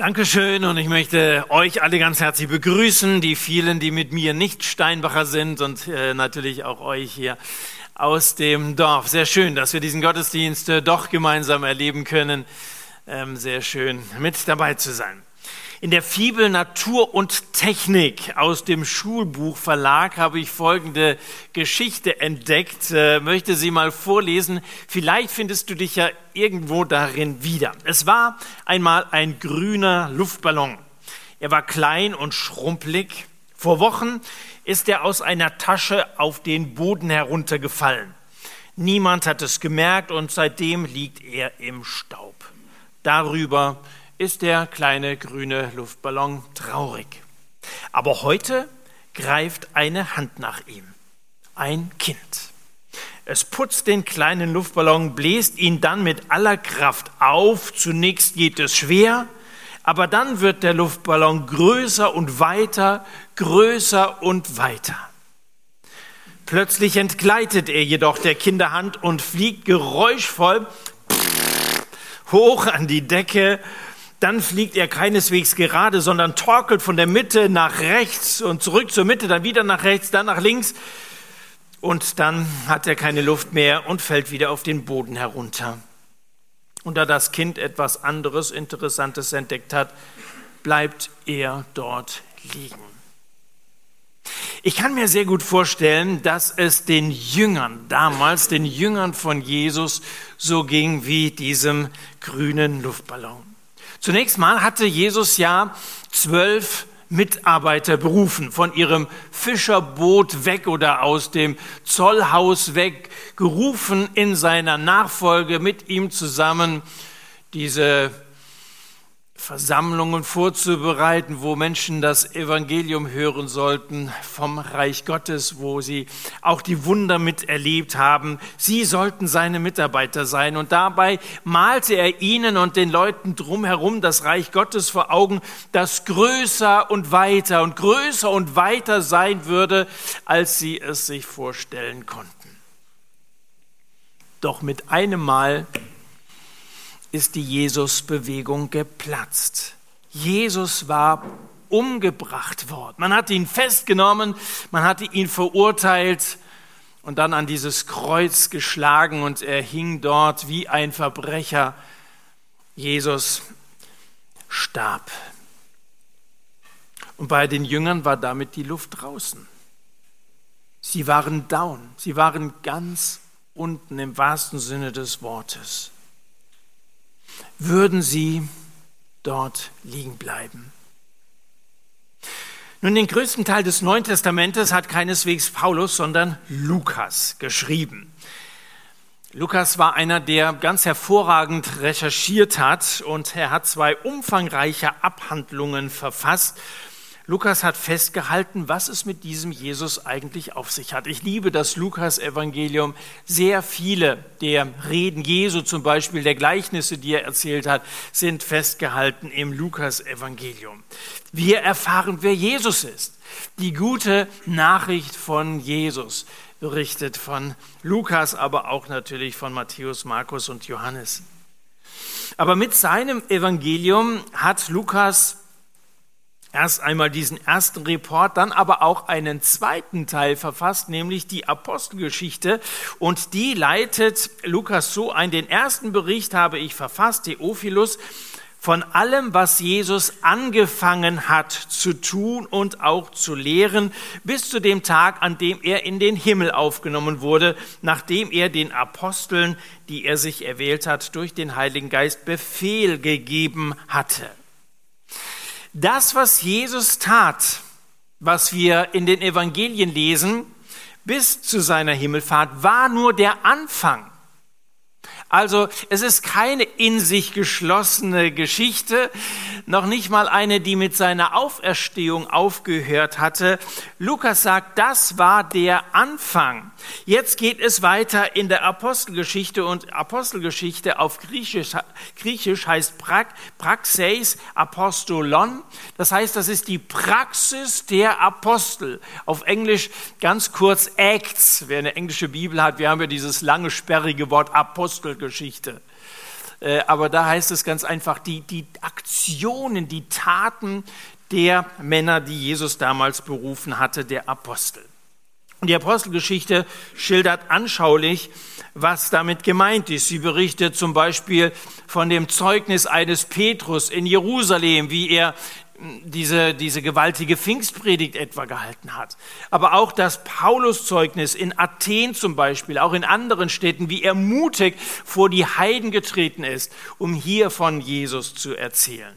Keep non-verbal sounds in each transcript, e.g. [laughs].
Dankeschön und ich möchte euch alle ganz herzlich begrüßen, die vielen, die mit mir nicht Steinbacher sind und äh, natürlich auch euch hier aus dem Dorf. Sehr schön, dass wir diesen Gottesdienst äh, doch gemeinsam erleben können. Ähm, sehr schön, mit dabei zu sein. In der Fibel Natur und Technik aus dem Schulbuch Verlag habe ich folgende Geschichte entdeckt, äh, möchte sie mal vorlesen. Vielleicht findest du dich ja irgendwo darin wieder. Es war einmal ein grüner Luftballon. Er war klein und schrumpelig. Vor Wochen ist er aus einer Tasche auf den Boden heruntergefallen. Niemand hat es gemerkt und seitdem liegt er im Staub. Darüber ist der kleine grüne Luftballon traurig. Aber heute greift eine Hand nach ihm. Ein Kind. Es putzt den kleinen Luftballon, bläst ihn dann mit aller Kraft auf. Zunächst geht es schwer, aber dann wird der Luftballon größer und weiter, größer und weiter. Plötzlich entgleitet er jedoch der Kinderhand und fliegt geräuschvoll hoch an die Decke dann fliegt er keineswegs gerade, sondern torkelt von der Mitte nach rechts und zurück zur Mitte, dann wieder nach rechts, dann nach links. Und dann hat er keine Luft mehr und fällt wieder auf den Boden herunter. Und da das Kind etwas anderes, Interessantes entdeckt hat, bleibt er dort liegen. Ich kann mir sehr gut vorstellen, dass es den Jüngern damals, den Jüngern von Jesus, so ging wie diesem grünen Luftballon. Zunächst mal hatte Jesus ja zwölf Mitarbeiter berufen, von ihrem Fischerboot weg oder aus dem Zollhaus weg, gerufen in seiner Nachfolge mit ihm zusammen diese Versammlungen vorzubereiten, wo Menschen das Evangelium hören sollten vom Reich Gottes, wo sie auch die Wunder miterlebt haben. Sie sollten seine Mitarbeiter sein. Und dabei malte er ihnen und den Leuten drumherum das Reich Gottes vor Augen, das größer und weiter und größer und weiter sein würde, als sie es sich vorstellen konnten. Doch mit einem Mal ist die Jesus-Bewegung geplatzt. Jesus war umgebracht worden. Man hat ihn festgenommen, man hatte ihn verurteilt und dann an dieses Kreuz geschlagen und er hing dort wie ein Verbrecher. Jesus starb. Und bei den Jüngern war damit die Luft draußen. Sie waren down, sie waren ganz unten im wahrsten Sinne des Wortes würden sie dort liegen bleiben. Nun, den größten Teil des Neuen Testamentes hat keineswegs Paulus, sondern Lukas geschrieben. Lukas war einer, der ganz hervorragend recherchiert hat und er hat zwei umfangreiche Abhandlungen verfasst Lukas hat festgehalten, was es mit diesem Jesus eigentlich auf sich hat. Ich liebe das Lukas-Evangelium. Sehr viele der Reden Jesu, zum Beispiel der Gleichnisse, die er erzählt hat, sind festgehalten im Lukas-Evangelium. Wir erfahren, wer Jesus ist. Die gute Nachricht von Jesus, berichtet von Lukas, aber auch natürlich von Matthäus, Markus und Johannes. Aber mit seinem Evangelium hat Lukas erst einmal diesen ersten Report, dann aber auch einen zweiten Teil verfasst, nämlich die Apostelgeschichte. Und die leitet Lukas so ein. Den ersten Bericht habe ich verfasst, Theophilus, von allem, was Jesus angefangen hat zu tun und auch zu lehren, bis zu dem Tag, an dem er in den Himmel aufgenommen wurde, nachdem er den Aposteln, die er sich erwählt hat, durch den Heiligen Geist Befehl gegeben hatte. Das, was Jesus tat, was wir in den Evangelien lesen, bis zu seiner Himmelfahrt, war nur der Anfang also es ist keine in sich geschlossene Geschichte, noch nicht mal eine, die mit seiner Auferstehung aufgehört hatte. Lukas sagt, das war der Anfang. Jetzt geht es weiter in der Apostelgeschichte und Apostelgeschichte auf Griechisch, Griechisch heißt pra, Praxeis Apostolon. Das heißt, das ist die Praxis der Apostel. Auf Englisch ganz kurz Acts. Wer eine englische Bibel hat, wir haben ja dieses lange sperrige Wort Apostel Geschichte. Äh, aber da heißt es ganz einfach die, die Aktionen, die Taten der Männer, die Jesus damals berufen hatte, der Apostel. Und die Apostelgeschichte schildert anschaulich, was damit gemeint ist. Sie berichtet zum Beispiel von dem Zeugnis eines Petrus in Jerusalem, wie er diese, diese gewaltige Pfingstpredigt etwa gehalten hat. Aber auch das Paulus-Zeugnis in Athen zum Beispiel, auch in anderen Städten, wie er mutig vor die Heiden getreten ist, um hier von Jesus zu erzählen.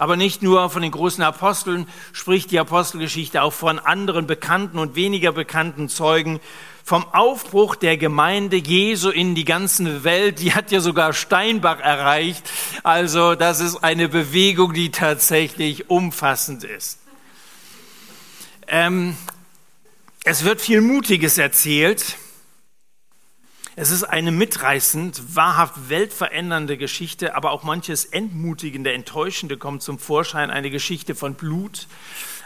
Aber nicht nur von den großen Aposteln spricht die Apostelgeschichte auch von anderen bekannten und weniger bekannten Zeugen. Vom Aufbruch der Gemeinde Jesu in die ganze Welt, die hat ja sogar Steinbach erreicht. Also das ist eine Bewegung, die tatsächlich umfassend ist. Ähm, es wird viel Mutiges erzählt. Es ist eine mitreißend, wahrhaft weltverändernde Geschichte, aber auch manches Entmutigende, Enttäuschende kommt zum Vorschein. Eine Geschichte von Blut,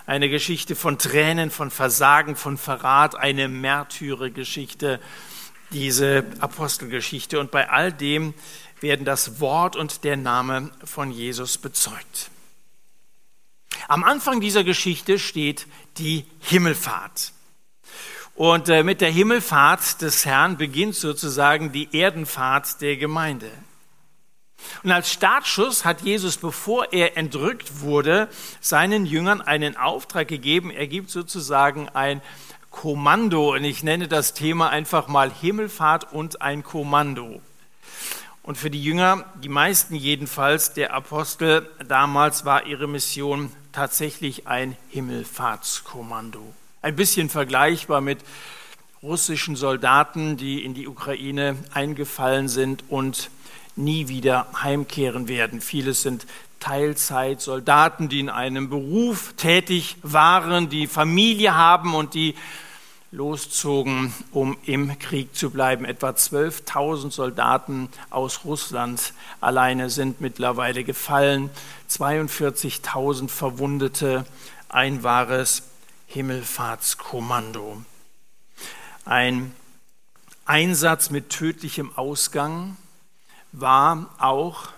eine Geschichte von Tränen, von Versagen, von Verrat, eine Märtyrergeschichte, diese Apostelgeschichte. Und bei all dem werden das Wort und der Name von Jesus bezeugt. Am Anfang dieser Geschichte steht die Himmelfahrt. Und äh, mit der Himmelfahrt des Herrn beginnt sozusagen die Erdenfahrt der Gemeinde. Und als Startschuss hat Jesus, bevor er entrückt wurde, seinen Jüngern einen Auftrag gegeben. Er gibt sozusagen ein Kommando. Und ich nenne das Thema einfach mal Himmelfahrt und ein Kommando. Und für die Jünger, die meisten jedenfalls der Apostel damals, war ihre Mission tatsächlich ein Himmelfahrtskommando. Ein bisschen vergleichbar mit russischen Soldaten, die in die Ukraine eingefallen sind und nie wieder heimkehren werden. Vieles sind Teilzeitsoldaten, die in einem Beruf tätig waren, die Familie haben und die loszogen, um im Krieg zu bleiben. Etwa 12.000 Soldaten aus Russland alleine sind mittlerweile gefallen, 42.000 Verwundete, ein wahres Himmelfahrtskommando. Ein Einsatz mit tödlichem Ausgang war auch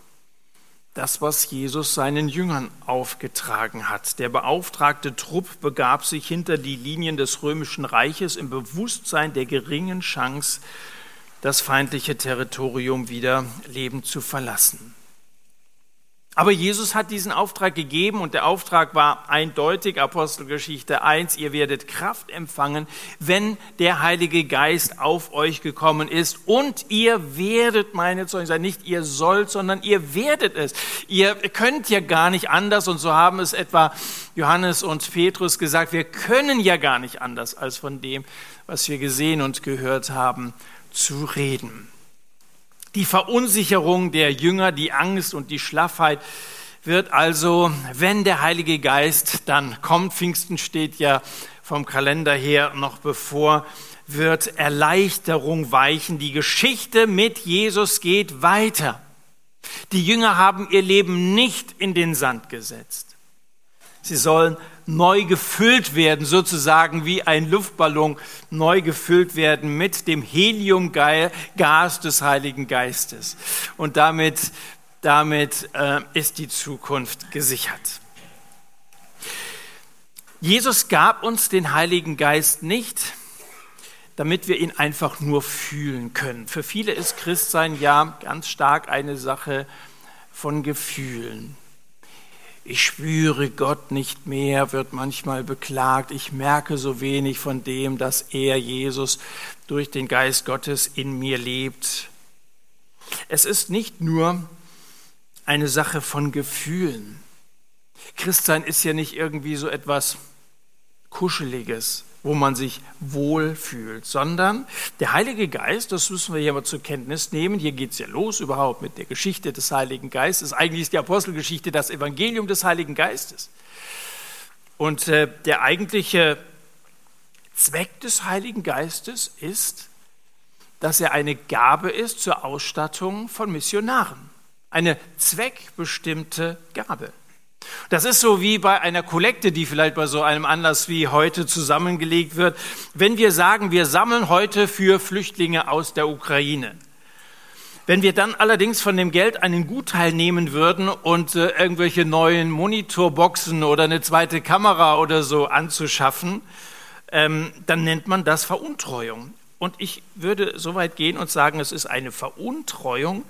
das, was Jesus seinen Jüngern aufgetragen hat. Der beauftragte Trupp begab sich hinter die Linien des römischen Reiches im Bewusstsein der geringen Chance, das feindliche Territorium wieder lebend zu verlassen. Aber Jesus hat diesen Auftrag gegeben und der Auftrag war eindeutig, Apostelgeschichte 1, ihr werdet Kraft empfangen, wenn der Heilige Geist auf euch gekommen ist und ihr werdet meine Zeugen sein. Nicht ihr sollt, sondern ihr werdet es. Ihr könnt ja gar nicht anders und so haben es etwa Johannes und Petrus gesagt, wir können ja gar nicht anders, als von dem, was wir gesehen und gehört haben, zu reden. Die Verunsicherung der Jünger, die Angst und die Schlaffheit wird also, wenn der Heilige Geist dann kommt, Pfingsten steht ja vom Kalender her noch bevor, wird Erleichterung weichen. Die Geschichte mit Jesus geht weiter. Die Jünger haben ihr Leben nicht in den Sand gesetzt. Sie sollen neu gefüllt werden, sozusagen wie ein Luftballon neu gefüllt werden mit dem Heliumgas des Heiligen Geistes. Und damit, damit äh, ist die Zukunft gesichert. Jesus gab uns den Heiligen Geist nicht, damit wir ihn einfach nur fühlen können. Für viele ist Christsein ja ganz stark eine Sache von Gefühlen. Ich spüre Gott nicht mehr, wird manchmal beklagt. Ich merke so wenig von dem, dass er, Jesus, durch den Geist Gottes in mir lebt. Es ist nicht nur eine Sache von Gefühlen. Christsein ist ja nicht irgendwie so etwas Kuscheliges, wo man sich wohlfühlt, sondern der Heilige Geist, das müssen wir hier mal zur Kenntnis nehmen, hier geht es ja los überhaupt mit der Geschichte des Heiligen Geistes. Eigentlich ist die Apostelgeschichte das Evangelium des Heiligen Geistes. Und äh, der eigentliche Zweck des Heiligen Geistes ist, dass er eine Gabe ist zur Ausstattung von Missionaren. Eine zweckbestimmte Gabe. Das ist so wie bei einer Kollekte, die vielleicht bei so einem Anlass wie heute zusammengelegt wird. Wenn wir sagen, wir sammeln heute für Flüchtlinge aus der Ukraine, Wenn wir dann allerdings von dem Geld einen Gutteil nehmen würden und äh, irgendwelche neuen Monitorboxen oder eine zweite Kamera oder so anzuschaffen, ähm, dann nennt man das Veruntreuung. Und ich würde so weit gehen und sagen, es ist eine Veruntreuung,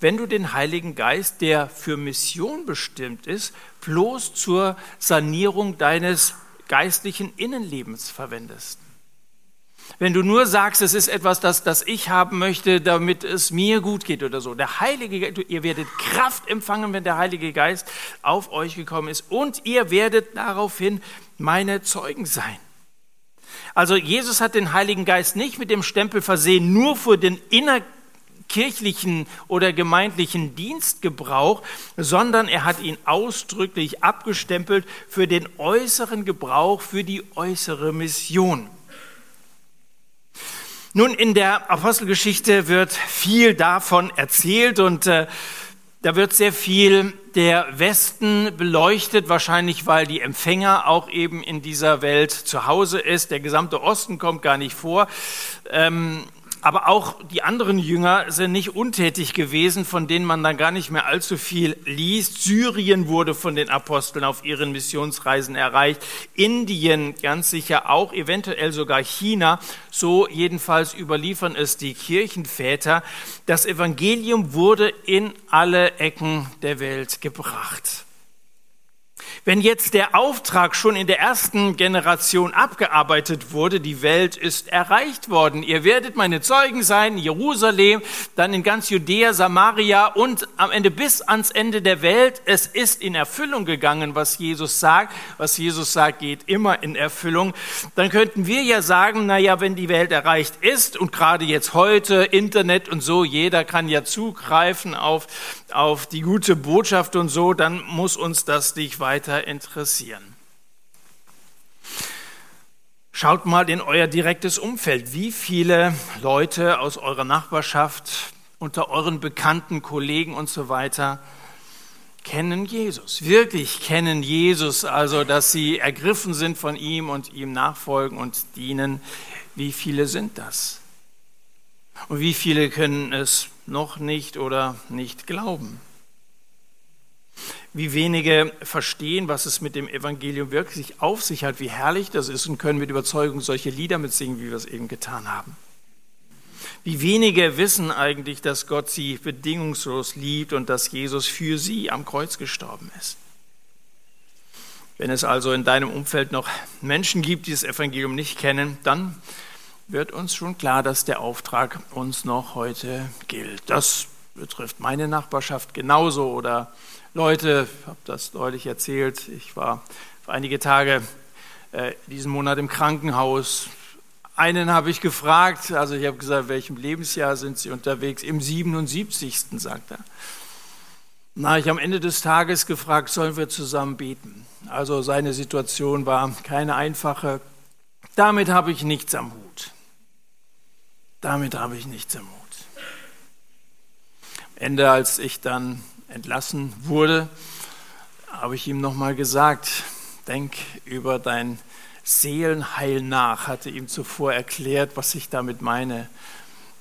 wenn du den Heiligen Geist, der für Mission bestimmt ist, bloß zur Sanierung deines geistlichen Innenlebens verwendest. Wenn du nur sagst, es ist etwas, das, das ich haben möchte, damit es mir gut geht oder so. Der Heilige ihr werdet Kraft empfangen, wenn der Heilige Geist auf euch gekommen ist. Und ihr werdet daraufhin meine Zeugen sein. Also Jesus hat den Heiligen Geist nicht mit dem Stempel versehen, nur für den innerkirchlichen oder gemeindlichen Dienstgebrauch, sondern er hat ihn ausdrücklich abgestempelt für den äußeren Gebrauch, für die äußere Mission. Nun, in der Apostelgeschichte wird viel davon erzählt und äh, da wird sehr viel der Westen beleuchtet, wahrscheinlich weil die Empfänger auch eben in dieser Welt zu Hause ist. Der gesamte Osten kommt gar nicht vor. Ähm, aber auch die anderen Jünger sind nicht untätig gewesen, von denen man dann gar nicht mehr allzu viel liest. Syrien wurde von den Aposteln auf ihren Missionsreisen erreicht. Indien ganz sicher auch, eventuell sogar China. So jedenfalls überliefern es die Kirchenväter. Das Evangelium wurde in alle Ecken der Welt gebracht. Wenn jetzt der Auftrag schon in der ersten Generation abgearbeitet wurde, die Welt ist erreicht worden. Ihr werdet meine Zeugen sein, Jerusalem, dann in ganz Judäa, Samaria und am Ende bis ans Ende der Welt. Es ist in Erfüllung gegangen, was Jesus sagt. Was Jesus sagt, geht immer in Erfüllung. Dann könnten wir ja sagen, na ja, wenn die Welt erreicht ist und gerade jetzt heute Internet und so, jeder kann ja zugreifen auf, auf die gute Botschaft und so, dann muss uns das nicht weiter weiter interessieren. Schaut mal in euer direktes Umfeld. Wie viele Leute aus eurer Nachbarschaft, unter euren bekannten Kollegen und so weiter kennen Jesus, wirklich kennen Jesus, also dass sie ergriffen sind von ihm und ihm nachfolgen und dienen. Wie viele sind das? Und wie viele können es noch nicht oder nicht glauben? Wie wenige verstehen, was es mit dem Evangelium wirklich auf sich hat, wie herrlich das ist und können mit Überzeugung solche Lieder mitsingen, wie wir es eben getan haben. Wie wenige wissen eigentlich, dass Gott sie bedingungslos liebt und dass Jesus für sie am Kreuz gestorben ist. Wenn es also in deinem Umfeld noch Menschen gibt, die das Evangelium nicht kennen, dann wird uns schon klar, dass der Auftrag uns noch heute gilt. Das betrifft meine Nachbarschaft genauso oder Leute, ich habe das deutlich erzählt, ich war einige Tage äh, diesen Monat im Krankenhaus. Einen habe ich gefragt, also ich habe gesagt, welchem Lebensjahr sind Sie unterwegs? Im 77. sagt er. Na, ich am Ende des Tages gefragt, sollen wir zusammen beten? Also seine Situation war keine einfache. Damit habe ich nichts am Hut. Damit habe ich nichts am Hut. Am Ende, als ich dann entlassen wurde, habe ich ihm nochmal gesagt, denk über dein Seelenheil nach, hatte ihm zuvor erklärt, was ich damit meine.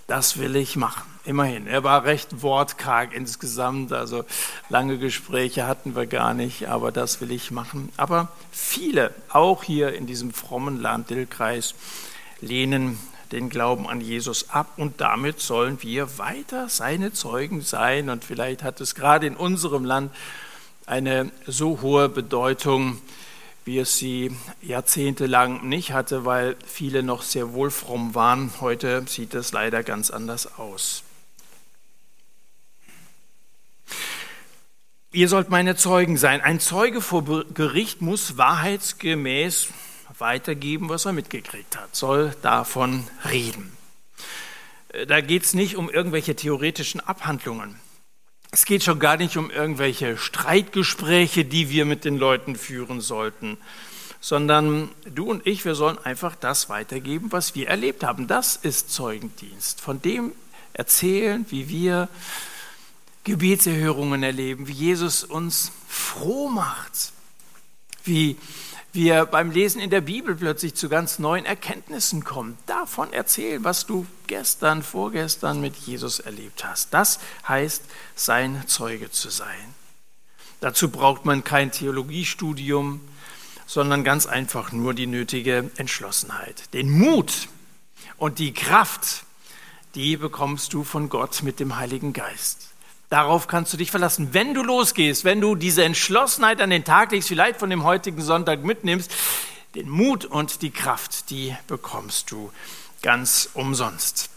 Das will ich machen. Immerhin. Er war recht wortkarg insgesamt, also lange Gespräche hatten wir gar nicht, aber das will ich machen. Aber viele, auch hier in diesem frommen Land Dillkreis, lehnen den Glauben an Jesus ab und damit sollen wir weiter seine Zeugen sein. Und vielleicht hat es gerade in unserem Land eine so hohe Bedeutung, wie es sie jahrzehntelang nicht hatte, weil viele noch sehr wohlfromm waren. Heute sieht es leider ganz anders aus. Ihr sollt meine Zeugen sein. Ein Zeuge vor Gericht muss wahrheitsgemäß weitergeben, was er mitgekriegt hat, soll davon reden. Äh, da geht es nicht um irgendwelche theoretischen Abhandlungen. Es geht schon gar nicht um irgendwelche Streitgespräche, die wir mit den Leuten führen sollten, sondern du und ich, wir sollen einfach das weitergeben, was wir erlebt haben. Das ist Zeugendienst. Von dem erzählen, wie wir Gebetserhörungen erleben, wie Jesus uns froh macht, wie wir beim Lesen in der Bibel plötzlich zu ganz neuen Erkenntnissen kommen. Davon erzählen, was du gestern, vorgestern mit Jesus erlebt hast. Das heißt, sein Zeuge zu sein. Dazu braucht man kein Theologiestudium, sondern ganz einfach nur die nötige Entschlossenheit. Den Mut und die Kraft, die bekommst du von Gott mit dem Heiligen Geist. Darauf kannst du dich verlassen. Wenn du losgehst, wenn du diese Entschlossenheit an den Tag legst, vielleicht von dem heutigen Sonntag mitnimmst, den Mut und die Kraft, die bekommst du ganz umsonst.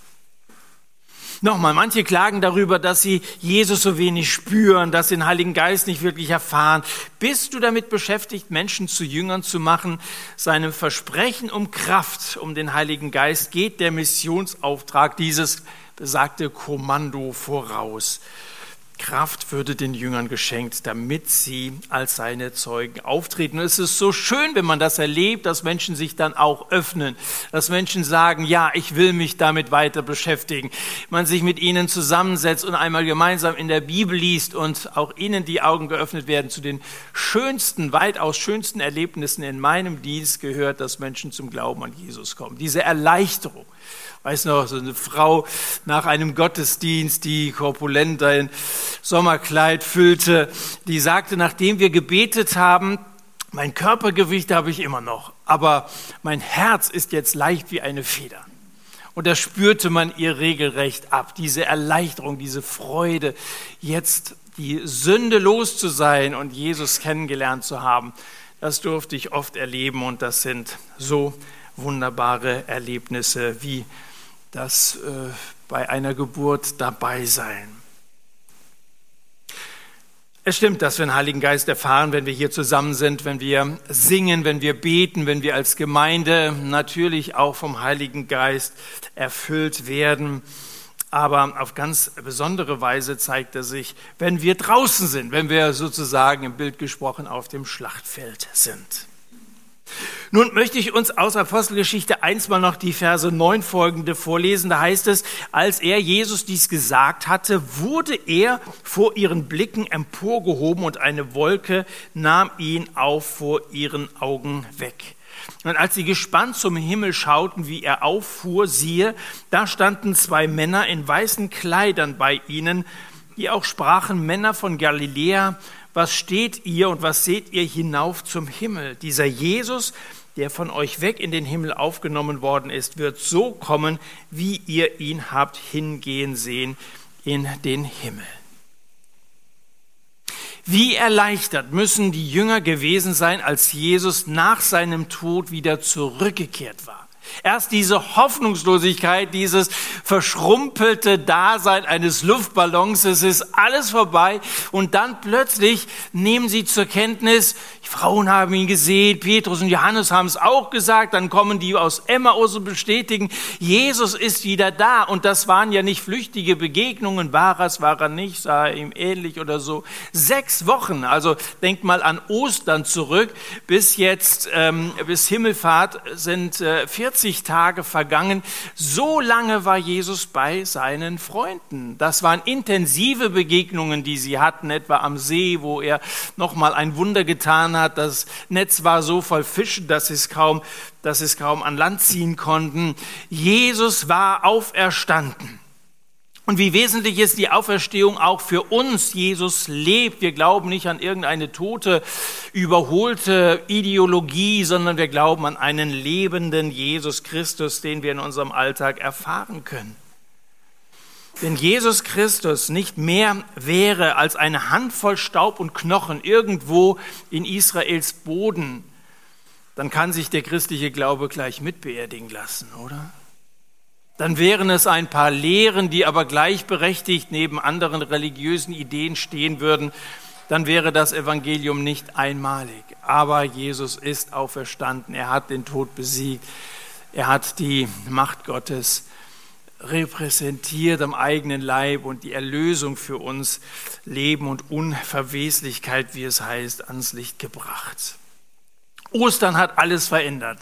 Nochmal, manche klagen darüber, dass sie Jesus so wenig spüren, dass sie den Heiligen Geist nicht wirklich erfahren. Bist du damit beschäftigt, Menschen zu Jüngern zu machen? Seinem Versprechen um Kraft, um den Heiligen Geist geht der Missionsauftrag, dieses besagte Kommando voraus. Kraft würde den Jüngern geschenkt, damit sie als seine Zeugen auftreten. Und es ist so schön, wenn man das erlebt, dass Menschen sich dann auch öffnen, dass Menschen sagen, ja, ich will mich damit weiter beschäftigen. Man sich mit ihnen zusammensetzt und einmal gemeinsam in der Bibel liest und auch ihnen die Augen geöffnet werden. Zu den schönsten, weitaus schönsten Erlebnissen in meinem Dienst gehört, dass Menschen zum Glauben an Jesus kommen. Diese Erleichterung weiß noch, so eine Frau nach einem Gottesdienst, die korpulent ein Sommerkleid füllte, die sagte, nachdem wir gebetet haben, mein Körpergewicht habe ich immer noch, aber mein Herz ist jetzt leicht wie eine Feder. Und da spürte man ihr regelrecht ab, diese Erleichterung, diese Freude, jetzt die Sünde los zu sein und Jesus kennengelernt zu haben. Das durfte ich oft erleben und das sind so wunderbare Erlebnisse wie das äh, bei einer Geburt dabei sein. Es stimmt, dass wir den Heiligen Geist erfahren, wenn wir hier zusammen sind, wenn wir singen, wenn wir beten, wenn wir als Gemeinde natürlich auch vom Heiligen Geist erfüllt werden. Aber auf ganz besondere Weise zeigt er sich, wenn wir draußen sind, wenn wir sozusagen im Bild gesprochen auf dem Schlachtfeld sind. Nun möchte ich uns aus Apostelgeschichte 1 mal noch die Verse 9 folgende vorlesen. Da heißt es, als er Jesus dies gesagt hatte, wurde er vor ihren Blicken emporgehoben und eine Wolke nahm ihn auf vor ihren Augen weg. Und als sie gespannt zum Himmel schauten, wie er auffuhr, siehe, da standen zwei Männer in weißen Kleidern bei ihnen, die auch sprachen, Männer von Galiläa, was steht ihr und was seht ihr hinauf zum Himmel? Dieser Jesus, der von euch weg in den Himmel aufgenommen worden ist, wird so kommen, wie ihr ihn habt hingehen sehen in den Himmel. Wie erleichtert müssen die Jünger gewesen sein, als Jesus nach seinem Tod wieder zurückgekehrt war. Erst diese Hoffnungslosigkeit, dieses verschrumpelte Dasein eines Luftballons, es ist alles vorbei und dann plötzlich nehmen sie zur Kenntnis, die Frauen haben ihn gesehen, Petrus und Johannes haben es auch gesagt, dann kommen die aus Emmaus und bestätigen, Jesus ist wieder da und das waren ja nicht flüchtige Begegnungen, war es, war er nicht, sah er ihm ähnlich oder so. Sechs Wochen, also denkt mal an Ostern zurück, bis jetzt, ähm, bis Himmelfahrt sind äh, 40 40 Tage vergangen. So lange war Jesus bei seinen Freunden. Das waren intensive Begegnungen, die sie hatten, etwa am See, wo er nochmal ein Wunder getan hat. Das Netz war so voll Fischen, dass es kaum, dass es kaum an Land ziehen konnten. Jesus war auferstanden. Und wie wesentlich ist die Auferstehung auch für uns? Jesus lebt. Wir glauben nicht an irgendeine tote, überholte Ideologie, sondern wir glauben an einen lebenden Jesus Christus, den wir in unserem Alltag erfahren können. Wenn Jesus Christus nicht mehr wäre als eine Handvoll Staub und Knochen irgendwo in Israels Boden, dann kann sich der christliche Glaube gleich mitbeerdigen lassen, oder? Dann wären es ein paar Lehren, die aber gleichberechtigt neben anderen religiösen Ideen stehen würden, dann wäre das Evangelium nicht einmalig. Aber Jesus ist auferstanden, er hat den Tod besiegt, er hat die Macht Gottes repräsentiert am eigenen Leib und die Erlösung für uns, Leben und Unverweslichkeit, wie es heißt, ans Licht gebracht. Ostern hat alles verändert.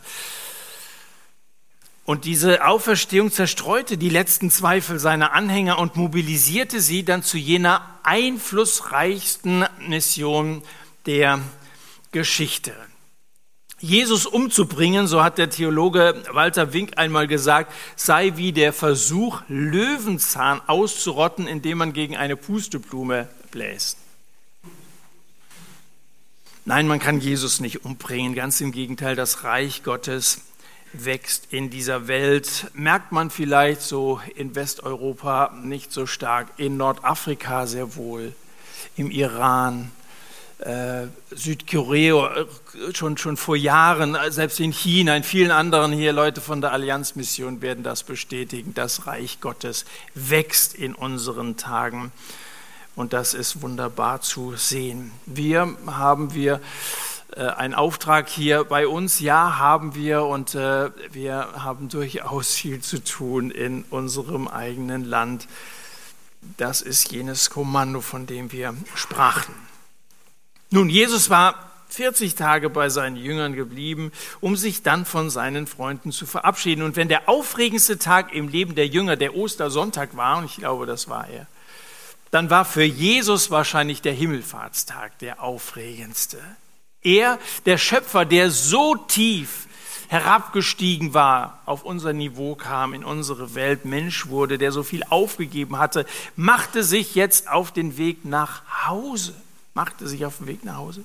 Und diese Auferstehung zerstreute die letzten Zweifel seiner Anhänger und mobilisierte sie dann zu jener einflussreichsten Mission der Geschichte. Jesus umzubringen, so hat der Theologe Walter Wink einmal gesagt, sei wie der Versuch, Löwenzahn auszurotten, indem man gegen eine Pusteblume bläst. Nein, man kann Jesus nicht umbringen. Ganz im Gegenteil, das Reich Gottes wächst in dieser Welt. Merkt man vielleicht so in Westeuropa nicht so stark, in Nordafrika sehr wohl, im Iran, äh, Südkorea äh, schon, schon vor Jahren, selbst in China, in vielen anderen hier, Leute von der Allianzmission werden das bestätigen. Das Reich Gottes wächst in unseren Tagen. Und das ist wunderbar zu sehen. Wir haben wir äh, einen Auftrag hier bei uns. Ja, haben wir und äh, wir haben durchaus viel zu tun in unserem eigenen Land. Das ist jenes Kommando, von dem wir sprachen. Nun, Jesus war 40 Tage bei seinen Jüngern geblieben, um sich dann von seinen Freunden zu verabschieden. Und wenn der aufregendste Tag im Leben der Jünger der Ostersonntag war, und ich glaube, das war er, dann war für Jesus wahrscheinlich der Himmelfahrtstag der aufregendste. Er, der Schöpfer, der so tief herabgestiegen war, auf unser Niveau kam, in unsere Welt, Mensch wurde, der so viel aufgegeben hatte, machte sich jetzt auf den Weg nach Hause machte sich auf den Weg nach Hause.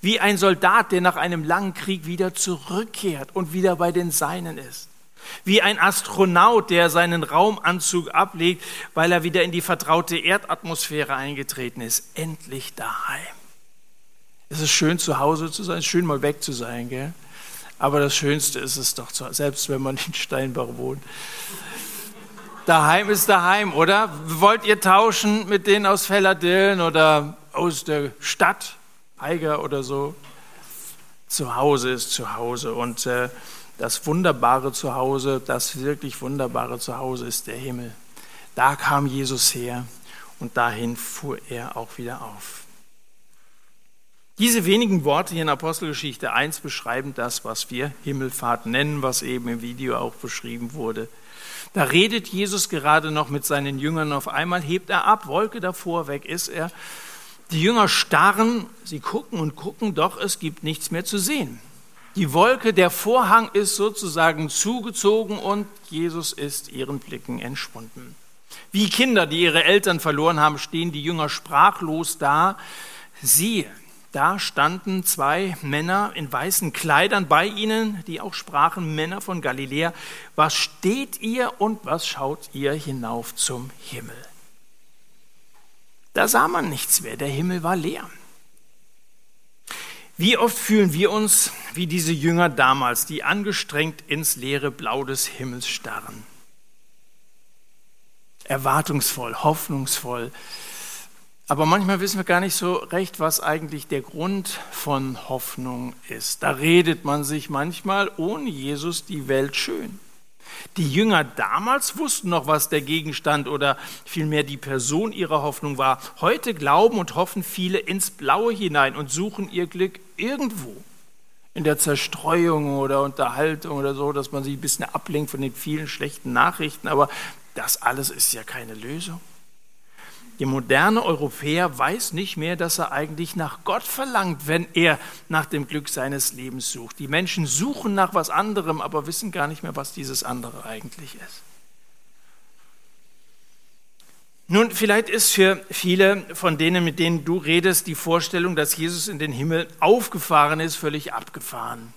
Wie ein Soldat, der nach einem langen Krieg wieder zurückkehrt und wieder bei den Seinen ist. Wie ein Astronaut, der seinen Raumanzug ablegt, weil er wieder in die vertraute Erdatmosphäre eingetreten ist. Endlich daheim. Es ist schön, zu Hause zu sein, schön, mal weg zu sein, gell? Aber das Schönste ist es doch, selbst wenn man in Steinbach wohnt. Daheim ist daheim, oder? Wollt ihr tauschen mit denen aus Felladillen oder aus der Stadt, Eiger oder so. Zu Hause ist zu Hause und äh, das wunderbare Zuhause, das wirklich wunderbare Zuhause ist der Himmel. Da kam Jesus her und dahin fuhr er auch wieder auf. Diese wenigen Worte hier in Apostelgeschichte 1 beschreiben das, was wir Himmelfahrt nennen, was eben im Video auch beschrieben wurde. Da redet Jesus gerade noch mit seinen Jüngern. Auf einmal hebt er ab, Wolke davor, weg ist er. Die Jünger starren, sie gucken und gucken, doch es gibt nichts mehr zu sehen. Die Wolke, der Vorhang ist sozusagen zugezogen und Jesus ist ihren Blicken entschwunden. Wie Kinder, die ihre Eltern verloren haben, stehen die Jünger sprachlos da. Siehe, da standen zwei Männer in weißen Kleidern bei ihnen, die auch sprachen, Männer von Galiläa. Was steht ihr und was schaut ihr hinauf zum Himmel? Da sah man nichts mehr, der Himmel war leer. Wie oft fühlen wir uns wie diese Jünger damals, die angestrengt ins leere Blau des Himmels starren? Erwartungsvoll, hoffnungsvoll. Aber manchmal wissen wir gar nicht so recht, was eigentlich der Grund von Hoffnung ist. Da redet man sich manchmal ohne Jesus die Welt schön. Die Jünger damals wussten noch, was der Gegenstand oder vielmehr die Person ihrer Hoffnung war. Heute glauben und hoffen viele ins Blaue hinein und suchen ihr Glück irgendwo. In der Zerstreuung oder Unterhaltung oder so, dass man sich ein bisschen ablenkt von den vielen schlechten Nachrichten. Aber das alles ist ja keine Lösung. Der moderne Europäer weiß nicht mehr, dass er eigentlich nach Gott verlangt, wenn er nach dem Glück seines Lebens sucht. Die Menschen suchen nach was anderem, aber wissen gar nicht mehr, was dieses andere eigentlich ist. Nun, vielleicht ist für viele von denen, mit denen du redest, die Vorstellung, dass Jesus in den Himmel aufgefahren ist, völlig abgefahren.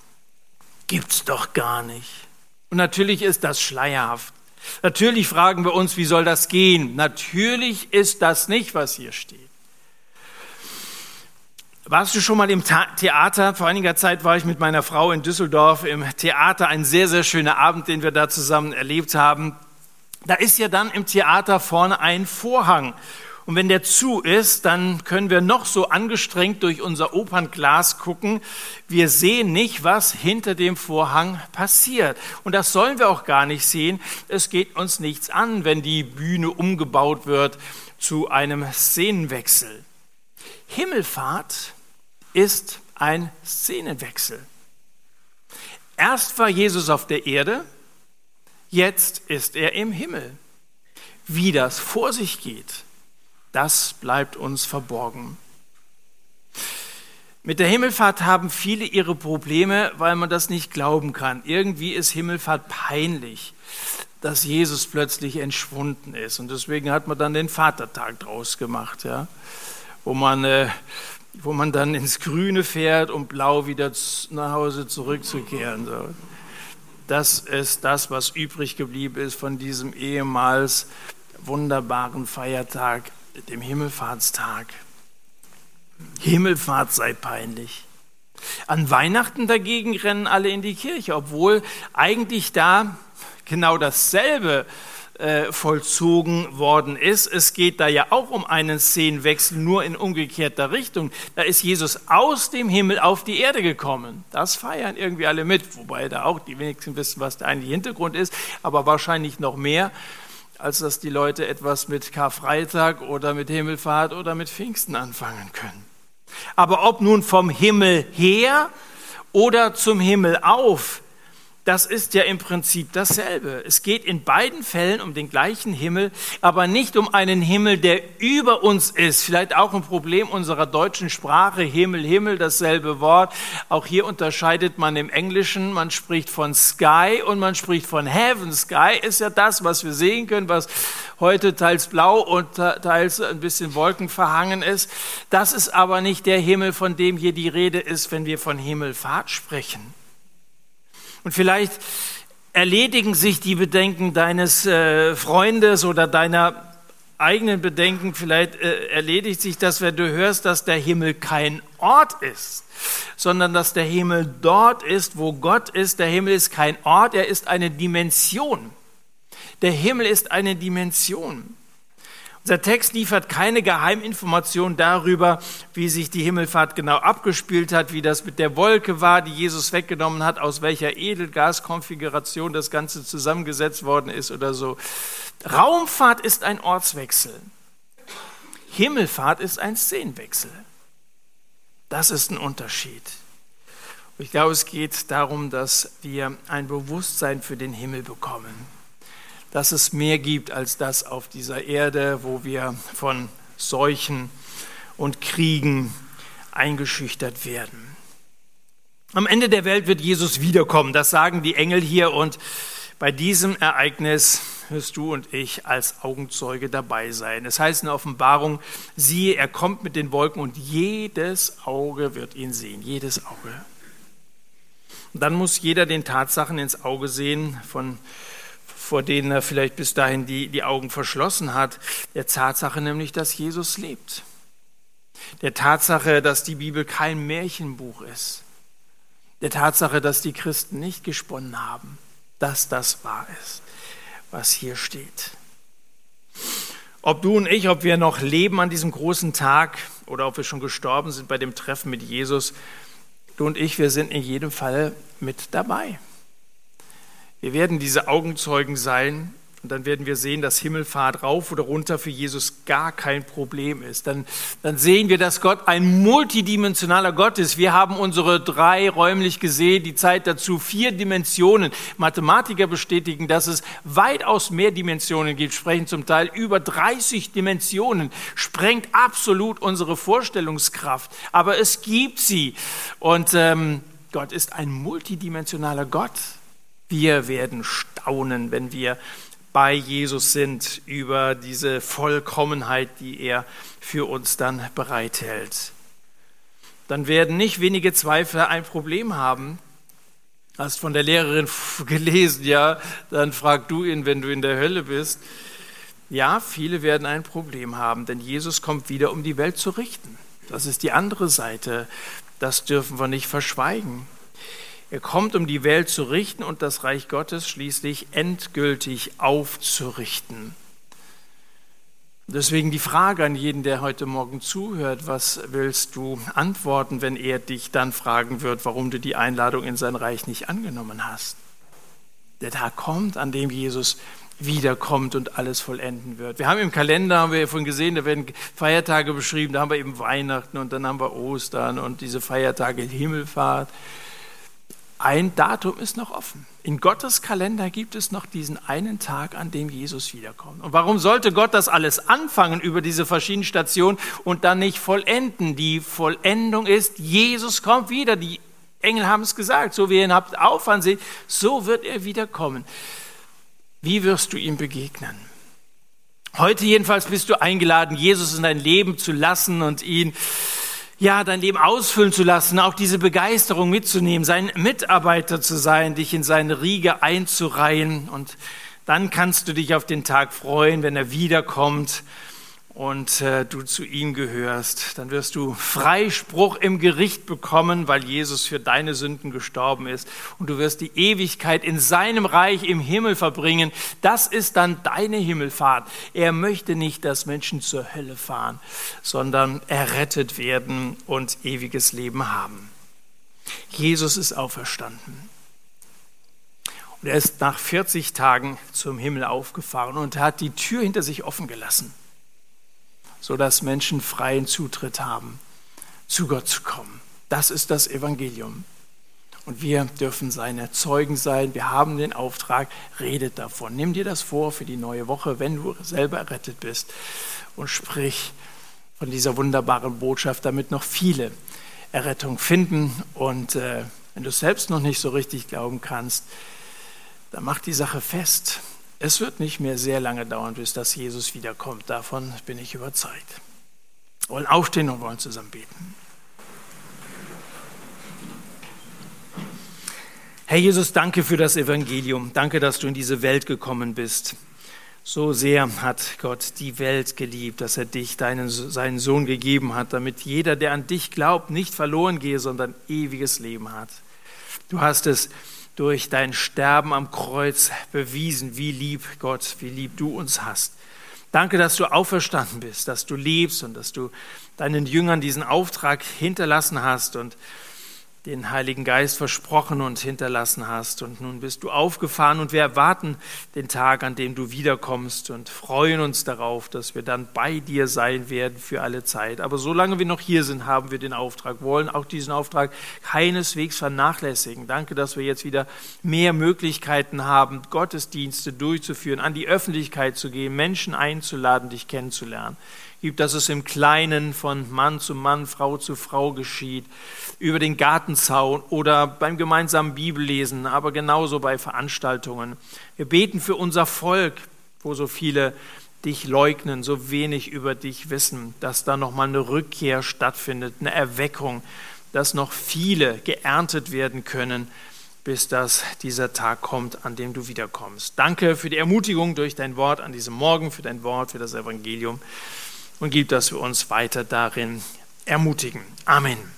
Gibt's doch gar nicht. Und natürlich ist das schleierhaft. Natürlich fragen wir uns, wie soll das gehen? Natürlich ist das nicht, was hier steht. Warst du schon mal im Theater? Vor einiger Zeit war ich mit meiner Frau in Düsseldorf im Theater. Ein sehr, sehr schöner Abend, den wir da zusammen erlebt haben. Da ist ja dann im Theater vorne ein Vorhang. Und wenn der zu ist, dann können wir noch so angestrengt durch unser Opernglas gucken. Wir sehen nicht, was hinter dem Vorhang passiert. Und das sollen wir auch gar nicht sehen. Es geht uns nichts an, wenn die Bühne umgebaut wird zu einem Szenenwechsel. Himmelfahrt ist ein Szenenwechsel. Erst war Jesus auf der Erde, jetzt ist er im Himmel. Wie das vor sich geht, das bleibt uns verborgen. Mit der Himmelfahrt haben viele ihre Probleme, weil man das nicht glauben kann. Irgendwie ist Himmelfahrt peinlich, dass Jesus plötzlich entschwunden ist. Und deswegen hat man dann den Vatertag draus gemacht, ja? wo, man, äh, wo man dann ins Grüne fährt, um blau wieder nach Hause zurückzukehren. So. Das ist das, was übrig geblieben ist von diesem ehemals wunderbaren Feiertag, dem Himmelfahrtstag. Himmelfahrt sei peinlich. An Weihnachten dagegen rennen alle in die Kirche, obwohl eigentlich da genau dasselbe äh, vollzogen worden ist. Es geht da ja auch um einen Szenenwechsel, nur in umgekehrter Richtung. Da ist Jesus aus dem Himmel auf die Erde gekommen. Das feiern irgendwie alle mit, wobei da auch die wenigsten wissen, was der eigentliche Hintergrund ist, aber wahrscheinlich noch mehr, als dass die Leute etwas mit Karfreitag oder mit Himmelfahrt oder mit Pfingsten anfangen können. Aber ob nun vom Himmel her oder zum Himmel auf, das ist ja im Prinzip dasselbe. Es geht in beiden Fällen um den gleichen Himmel, aber nicht um einen Himmel, der über uns ist. Vielleicht auch ein Problem unserer deutschen Sprache. Himmel, Himmel, dasselbe Wort. Auch hier unterscheidet man im Englischen. Man spricht von Sky und man spricht von Heaven. Sky ist ja das, was wir sehen können, was heute teils blau und teils ein bisschen wolkenverhangen ist. Das ist aber nicht der Himmel, von dem hier die Rede ist, wenn wir von Himmelfahrt sprechen. Und vielleicht erledigen sich die Bedenken deines äh, Freundes oder deiner eigenen Bedenken. Vielleicht äh, erledigt sich das, wenn du hörst, dass der Himmel kein Ort ist, sondern dass der Himmel dort ist, wo Gott ist. Der Himmel ist kein Ort, er ist eine Dimension. Der Himmel ist eine Dimension. Unser Text liefert keine Geheiminformation darüber, wie sich die Himmelfahrt genau abgespielt hat, wie das mit der Wolke war, die Jesus weggenommen hat, aus welcher Edelgaskonfiguration das Ganze zusammengesetzt worden ist oder so. Raumfahrt ist ein Ortswechsel. Himmelfahrt ist ein Szenenwechsel. Das ist ein Unterschied. Ich glaube, es geht darum, dass wir ein Bewusstsein für den Himmel bekommen dass es mehr gibt als das auf dieser Erde, wo wir von Seuchen und Kriegen eingeschüchtert werden. Am Ende der Welt wird Jesus wiederkommen, das sagen die Engel hier und bei diesem Ereignis wirst du und ich als Augenzeuge dabei sein. Es heißt in der Offenbarung, siehe, er kommt mit den Wolken und jedes Auge wird ihn sehen, jedes Auge. Und dann muss jeder den Tatsachen ins Auge sehen, von vor denen er vielleicht bis dahin die, die Augen verschlossen hat, der Tatsache nämlich, dass Jesus lebt. Der Tatsache, dass die Bibel kein Märchenbuch ist. Der Tatsache, dass die Christen nicht gesponnen haben, dass das wahr ist, was hier steht. Ob du und ich, ob wir noch leben an diesem großen Tag oder ob wir schon gestorben sind bei dem Treffen mit Jesus, du und ich, wir sind in jedem Fall mit dabei. Wir werden diese Augenzeugen sein und dann werden wir sehen, dass Himmelfahrt rauf oder runter für Jesus gar kein Problem ist. Dann, dann sehen wir, dass Gott ein multidimensionaler Gott ist. Wir haben unsere drei räumlich gesehen, die Zeit dazu vier Dimensionen. Mathematiker bestätigen, dass es weitaus mehr Dimensionen gibt, sprechen zum Teil über 30 Dimensionen, sprengt absolut unsere Vorstellungskraft. Aber es gibt sie. Und ähm, Gott ist ein multidimensionaler Gott. Wir werden staunen, wenn wir bei Jesus sind über diese Vollkommenheit, die er für uns dann bereithält. Dann werden nicht wenige Zweifler ein Problem haben. Hast von der Lehrerin [laughs] gelesen, ja, dann frag du ihn, wenn du in der Hölle bist. Ja, viele werden ein Problem haben, denn Jesus kommt wieder, um die Welt zu richten. Das ist die andere Seite. Das dürfen wir nicht verschweigen. Er kommt, um die Welt zu richten und das Reich Gottes schließlich endgültig aufzurichten. Deswegen die Frage an jeden, der heute Morgen zuhört, was willst du antworten, wenn er dich dann fragen wird, warum du die Einladung in sein Reich nicht angenommen hast? Der Tag kommt, an dem Jesus wiederkommt und alles vollenden wird. Wir haben im Kalender, haben wir ja vorhin gesehen, da werden Feiertage beschrieben, da haben wir eben Weihnachten und dann haben wir Ostern und diese Feiertage Himmelfahrt. Ein Datum ist noch offen. In Gottes Kalender gibt es noch diesen einen Tag, an dem Jesus wiederkommt. Und warum sollte Gott das alles anfangen über diese verschiedenen Stationen und dann nicht vollenden? Die Vollendung ist, Jesus kommt wieder. Die Engel haben es gesagt, so wie ihr ihn habt auffahren sehen, so wird er wiederkommen. Wie wirst du ihm begegnen? Heute jedenfalls bist du eingeladen, Jesus in dein Leben zu lassen und ihn ja, dein Leben ausfüllen zu lassen, auch diese Begeisterung mitzunehmen, sein Mitarbeiter zu sein, dich in seine Riege einzureihen. Und dann kannst du dich auf den Tag freuen, wenn er wiederkommt und äh, du zu ihm gehörst, dann wirst du Freispruch im Gericht bekommen, weil Jesus für deine Sünden gestorben ist. Und du wirst die Ewigkeit in seinem Reich im Himmel verbringen. Das ist dann deine Himmelfahrt. Er möchte nicht, dass Menschen zur Hölle fahren, sondern errettet werden und ewiges Leben haben. Jesus ist auferstanden. Und er ist nach 40 Tagen zum Himmel aufgefahren und hat die Tür hinter sich offen gelassen sodass Menschen freien Zutritt haben, zu Gott zu kommen. Das ist das Evangelium. Und wir dürfen seine Zeugen sein. Wir haben den Auftrag, redet davon. Nimm dir das vor für die neue Woche, wenn du selber errettet bist. Und sprich von dieser wunderbaren Botschaft, damit noch viele Errettung finden. Und äh, wenn du selbst noch nicht so richtig glauben kannst, dann mach die Sache fest. Es wird nicht mehr sehr lange dauern, bis dass Jesus wiederkommt. Davon bin ich überzeugt. Wir wollen aufstehen und wollen zusammen beten. Herr Jesus, danke für das Evangelium. Danke, dass du in diese Welt gekommen bist. So sehr hat Gott die Welt geliebt, dass er dich, deinen, seinen Sohn gegeben hat, damit jeder, der an dich glaubt, nicht verloren gehe, sondern ewiges Leben hat. Du hast es durch dein Sterben am Kreuz bewiesen, wie lieb Gott, wie lieb du uns hast. Danke, dass du auferstanden bist, dass du lebst und dass du deinen Jüngern diesen Auftrag hinterlassen hast und den Heiligen Geist versprochen und hinterlassen hast. Und nun bist du aufgefahren und wir erwarten den Tag, an dem du wiederkommst und freuen uns darauf, dass wir dann bei dir sein werden für alle Zeit. Aber solange wir noch hier sind, haben wir den Auftrag, wollen auch diesen Auftrag keineswegs vernachlässigen. Danke, dass wir jetzt wieder mehr Möglichkeiten haben, Gottesdienste durchzuführen, an die Öffentlichkeit zu gehen, Menschen einzuladen, dich kennenzulernen gibt, dass es im Kleinen von Mann zu Mann, Frau zu Frau geschieht, über den Gartenzaun oder beim gemeinsamen Bibellesen, aber genauso bei Veranstaltungen. Wir beten für unser Volk, wo so viele dich leugnen, so wenig über dich wissen, dass da nochmal eine Rückkehr stattfindet, eine Erweckung, dass noch viele geerntet werden können, bis das dieser Tag kommt, an dem du wiederkommst. Danke für die Ermutigung durch dein Wort an diesem Morgen, für dein Wort, für das Evangelium und gib, dass wir uns weiter darin ermutigen. Amen.